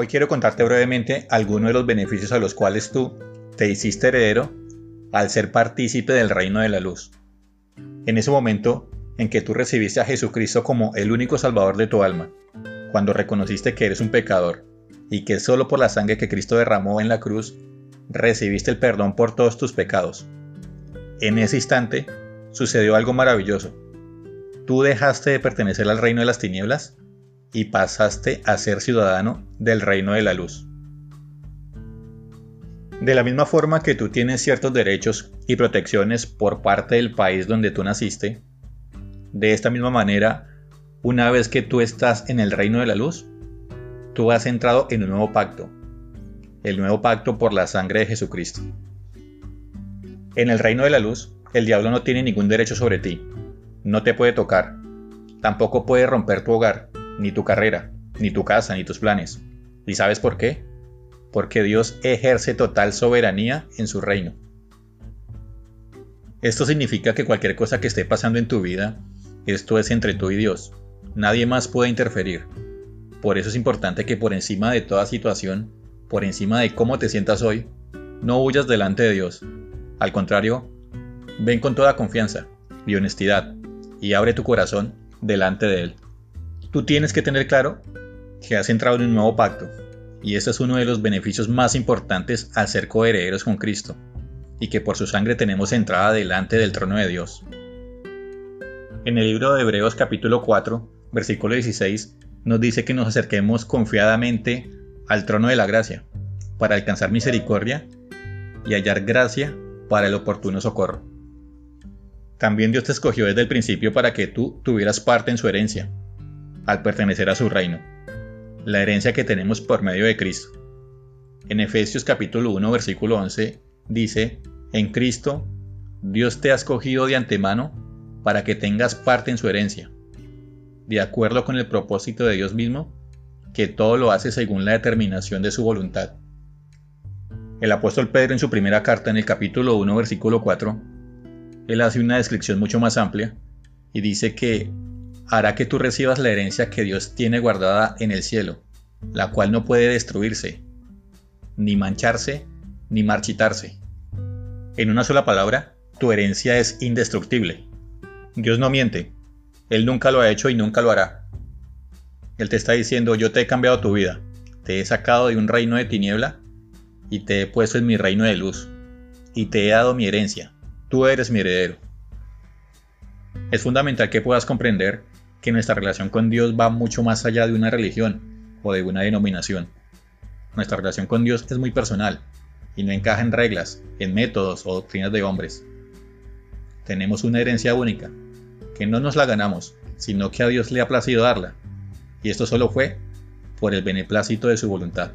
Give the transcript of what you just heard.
Hoy quiero contarte brevemente algunos de los beneficios a los cuales tú te hiciste heredero al ser partícipe del reino de la luz. En ese momento en que tú recibiste a Jesucristo como el único salvador de tu alma, cuando reconociste que eres un pecador y que solo por la sangre que Cristo derramó en la cruz recibiste el perdón por todos tus pecados. En ese instante sucedió algo maravilloso. Tú dejaste de pertenecer al reino de las tinieblas y pasaste a ser ciudadano del reino de la luz. De la misma forma que tú tienes ciertos derechos y protecciones por parte del país donde tú naciste, de esta misma manera, una vez que tú estás en el reino de la luz, tú has entrado en un nuevo pacto, el nuevo pacto por la sangre de Jesucristo. En el reino de la luz, el diablo no tiene ningún derecho sobre ti, no te puede tocar, tampoco puede romper tu hogar, ni tu carrera, ni tu casa, ni tus planes. ¿Y sabes por qué? Porque Dios ejerce total soberanía en su reino. Esto significa que cualquier cosa que esté pasando en tu vida, esto es entre tú y Dios. Nadie más puede interferir. Por eso es importante que por encima de toda situación, por encima de cómo te sientas hoy, no huyas delante de Dios. Al contrario, ven con toda confianza y honestidad y abre tu corazón delante de Él. Tú tienes que tener claro que has entrado en un nuevo pacto, y este es uno de los beneficios más importantes al ser coherederos con Cristo, y que por su sangre tenemos entrada delante del trono de Dios. En el libro de Hebreos capítulo 4, versículo 16, nos dice que nos acerquemos confiadamente al trono de la gracia, para alcanzar misericordia y hallar gracia para el oportuno socorro. También Dios te escogió desde el principio para que tú tuvieras parte en su herencia, al pertenecer a su reino, la herencia que tenemos por medio de Cristo. En Efesios capítulo 1 versículo 11 dice, en Cristo Dios te ha escogido de antemano para que tengas parte en su herencia, de acuerdo con el propósito de Dios mismo, que todo lo hace según la determinación de su voluntad. El apóstol Pedro en su primera carta en el capítulo 1 versículo 4, él hace una descripción mucho más amplia y dice que hará que tú recibas la herencia que Dios tiene guardada en el cielo, la cual no puede destruirse, ni mancharse, ni marchitarse. En una sola palabra, tu herencia es indestructible. Dios no miente, Él nunca lo ha hecho y nunca lo hará. Él te está diciendo, yo te he cambiado tu vida, te he sacado de un reino de tiniebla y te he puesto en mi reino de luz, y te he dado mi herencia, tú eres mi heredero. Es fundamental que puedas comprender que nuestra relación con Dios va mucho más allá de una religión o de una denominación. Nuestra relación con Dios es muy personal y no encaja en reglas, en métodos o doctrinas de hombres. Tenemos una herencia única, que no nos la ganamos, sino que a Dios le ha placido darla, y esto solo fue por el beneplácito de su voluntad.